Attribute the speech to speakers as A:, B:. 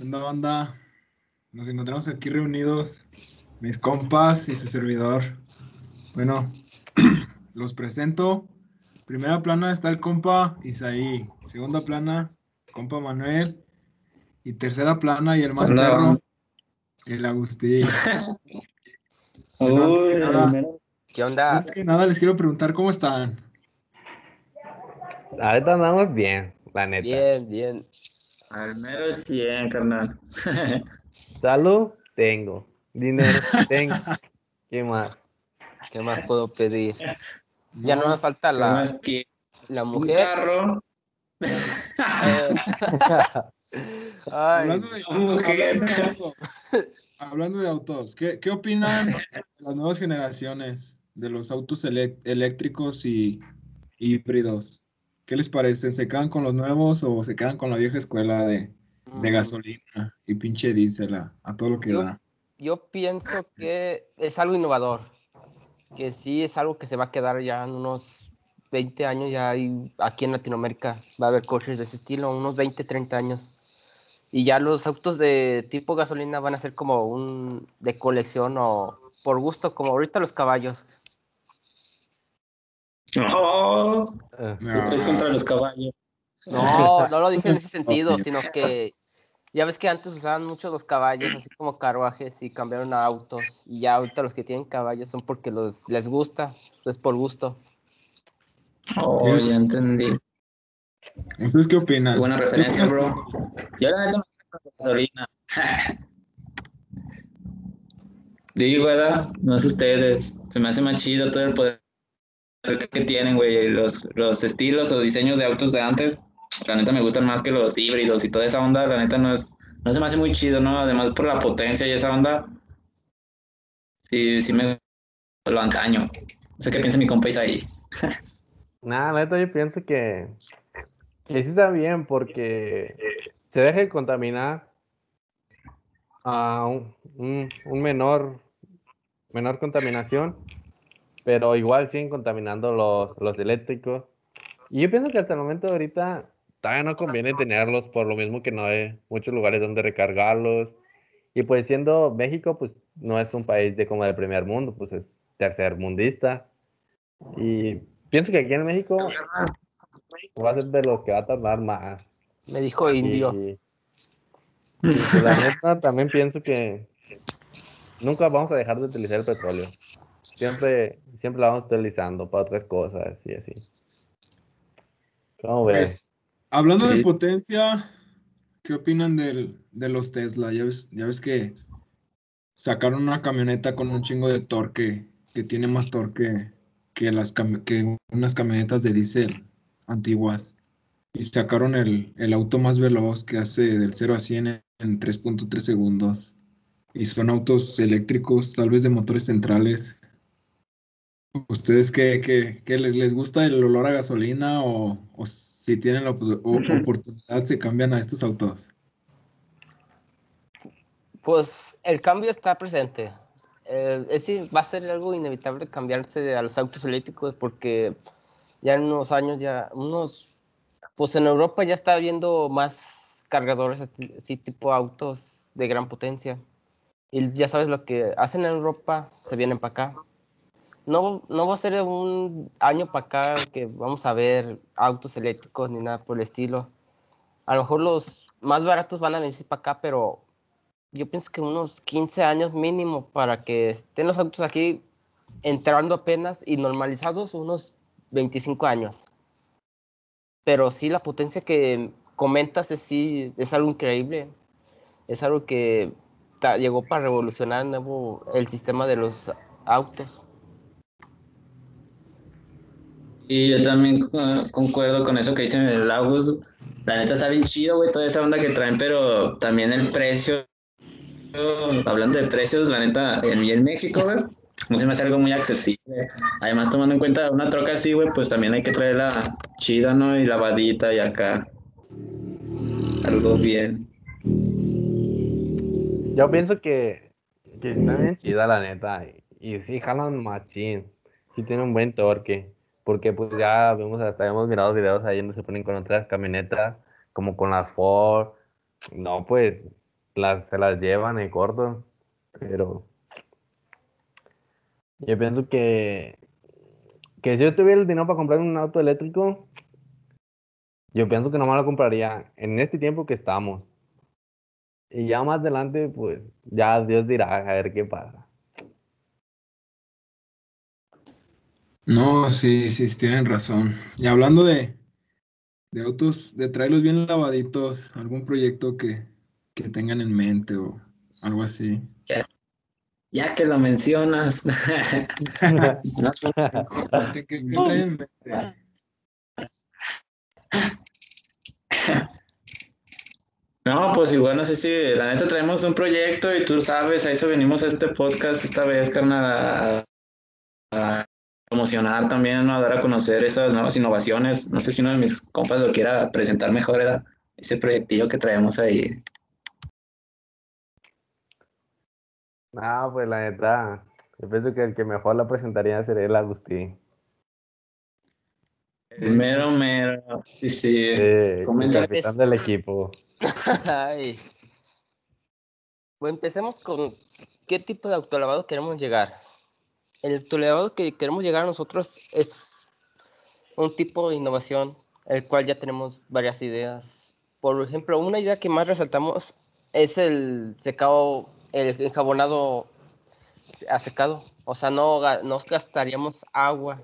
A: onda banda? Nos encontramos aquí reunidos, mis compas y su servidor. Bueno, los presento. Primera plana está el compa Isaí. Segunda plana, compa Manuel. Y tercera plana y el más
B: Hola.
A: perro, el Agustín.
B: Uy,
A: Antes que nada-
C: ¿Qué onda?
A: Antes que nada, les quiero preguntar cómo están.
D: Ahorita andamos bien, la neta.
C: Bien, bien.
B: Al mero 100, carnal.
D: Salud, tengo. Dinero, tengo. ¿Qué más?
C: ¿Qué más puedo pedir? Ya no me falta
B: ¿Qué
C: la,
B: que
C: la
B: un
C: mujer.
B: carro?
C: Ay,
A: Hablando de,
B: mujer.
A: hablando de autos, hablando de autos, ¿qué, qué opinan de las nuevas generaciones de los autos eléctricos y híbridos? ¿Qué les parecen? ¿Se quedan con los nuevos o se quedan con la vieja escuela de, de
C: mm,
A: gasolina y pinche diésel a, a todo lo que
C: Yo-
A: da?
C: Yo pienso que es algo innovador, que sí es algo que se va a quedar ya en unos 20 años, ya hay, aquí en Latinoamérica va a haber coches de ese estilo, unos 20, 30 años. Y ya los autos de tipo gasolina van a ser como un de colección o por gusto, como ahorita los caballos.
B: Oh, ¿qué traes contra los caballos?
C: No, no lo dije en ese sentido, sino que ya ves que antes usaban mucho los caballos, así como carruajes, y cambiaron a autos. Y ya ahorita los que tienen caballos son porque los, les gusta, es por gusto.
B: Oh, ya entendí.
A: ¿Ustedes qué opinan?
B: Buena
A: ¿Qué
B: referencia, bro. Yo la neta no me gusta la gasolina. Digo, ¿verdad? No es ustedes. Se me hace más chido todo el poder que tienen, güey. Los, los estilos o diseños de autos de antes. La neta me gustan más que los híbridos y toda esa onda. La neta no es, no se me hace muy chido, ¿no? Además por la potencia y esa onda. Sí, sí me lo antaño. No sé qué piensa mi compa ahí.
D: Nada, la neta yo pienso que, que sí está bien porque se deja de contaminar a un, un- un menor, menor contaminación, pero igual siguen contaminando los, los eléctricos. Y yo pienso que hasta el momento ahorita todavía no conviene tenerlos por lo mismo que no hay muchos lugares donde recargarlos. Y pues siendo México, pues no es un país de como del primer mundo, pues es tercer mundista. Y pienso que aquí en México va a ser de los que va a tardar más.
C: Me dijo indio.
D: Y, y, pues, la neta también pienso que nunca vamos a dejar de utilizar el petróleo. Siempre, siempre lo vamos utilizando para otras cosas y así. ¿Cómo ves?
A: Pues, hablando de potencia, ¿qué opinan del, de los Tesla? Ya ves, ya ves que sacaron una camioneta con un chingo de torque, que tiene más torque que, las que unas camionetas de diésel antiguas. Y sacaron el, el auto más veloz que hace del 0 a 100 en, en 3.3 segundos. Y son autos eléctricos, tal vez de motores centrales. ¿Ustedes qué, qué- qué les, les gusta el olor a gasolina o, o si tienen la o- oportunidad se cambian a estos autos?
C: Pues el cambio está presente. Eh, es decir, va a ser algo inevitable cambiarse a los autos eléctricos porque ya en unos años, ya unos, pues en Europa ya está habiendo más cargadores así tipo autos de gran potencia. Y ya sabes lo que hacen en Europa, se vienen para acá. No, no va a ser un año para acá que vamos a ver autos eléctricos ni nada por el estilo. A lo mejor los más baratos van a venirse para acá, pero yo pienso que unos 15 años mínimo para que estén los autos aquí entrando apenas y normalizados unos 25 años. Pero sí, la potencia que comentas es, sí, es algo increíble. Es algo que llegó para revolucionar nuevo el sistema de los autos.
B: Y yo también concuerdo con eso que dice el August. La neta está bien chido, güey, toda esa onda que traen, pero también el precio. Hablando de precios, la neta, en, en México, güey, no se me hace algo muy accesible. Además, tomando en cuenta una troca así, güey, pues también hay que traerla chida, ¿no? Y lavadita y acá. Algo bien.
D: Yo pienso que, que está bien chida la neta. Y, y sí jalan machín. Sí tiene un buen torque. Porque pues ya vemos, hasta hemos mirado videos ahí donde se ponen con otras camionetas, como con las Ford. No, pues las, se las llevan en corto, pero yo pienso que, que si yo tuviera el dinero para comprar un auto eléctrico, yo pienso que nomás lo compraría en este tiempo que estamos. Y ya más adelante, pues ya Dios dirá a ver qué pasa.
A: No, sí, sí, tienen razón. Y hablando de, de autos, de traerlos bien lavaditos, algún proyecto que, que tengan en mente o algo así.
B: Ya que lo mencionas. No,
A: ¿Qué, qué- qué traen en mente?
B: No, pues igual no sé si la neta traemos un proyecto y tú sabes, a eso venimos a este podcast esta vez, carnal, a, a promocionar también, ¿no? a dar a conocer esas nuevas innovaciones. No sé si uno de mis compas lo quiera presentar mejor. Ese proyectillo que traemos ahí.
D: No, pues la neta, yo pienso que el que mejor la presentaría sería el Agustín.
B: Mero, mero. Sí, sí.
D: Eh, el capitán del equipo.
C: Ay. Pues empecemos con qué tipo de autolavado queremos llegar. El autolavado que queremos llegar a nosotros es un tipo de innovación, el cual ya tenemos varias ideas. Por ejemplo, una idea que más resaltamos es el secado, el enjabonado a secado. O sea, no, no gastaríamos agua